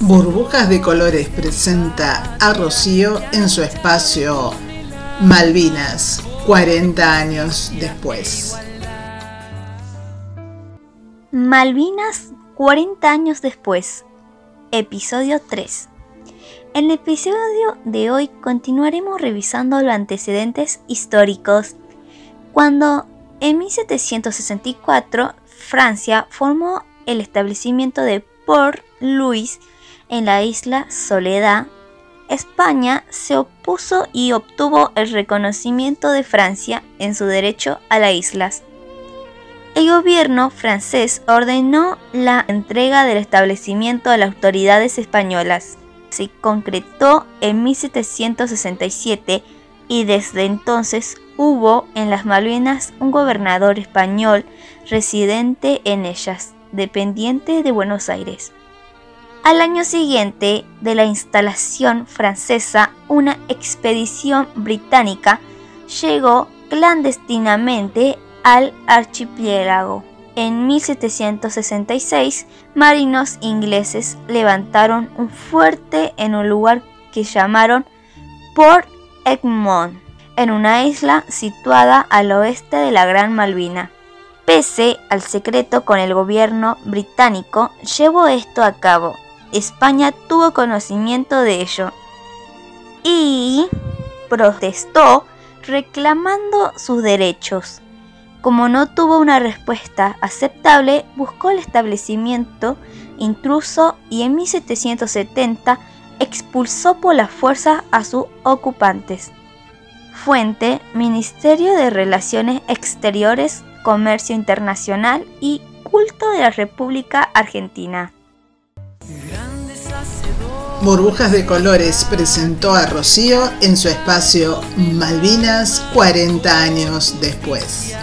Burbujas de Colores presenta a Rocío en su espacio Malvinas, 40 años después. Malvinas, 40 años después. Episodio 3. En el episodio de hoy continuaremos revisando los antecedentes históricos. Cuando en 1764 Francia formó el establecimiento de Port Louis en la isla Soledad, España se opuso y obtuvo el reconocimiento de Francia en su derecho a las islas. El gobierno francés ordenó la entrega del establecimiento a las autoridades españolas. Se concretó en 1767 y desde entonces hubo en las Malvinas un gobernador español residente en ellas, dependiente de Buenos Aires. Al año siguiente de la instalación francesa, una expedición británica llegó clandestinamente al archipiélago. En 1766, marinos ingleses levantaron un fuerte en un lugar que llamaron Port Egmont, en una isla situada al oeste de la Gran Malvina. Pese al secreto con el gobierno británico, llevó esto a cabo España tuvo conocimiento de ello y protestó reclamando sus derechos. Como no tuvo una respuesta aceptable, buscó el establecimiento intruso y en 1770 expulsó por la fuerza a sus ocupantes. Fuente, Ministerio de Relaciones Exteriores, Comercio Internacional y Culto de la República Argentina. Burbujas de Colores presentó a Rocío en su espacio Malvinas 40 años después.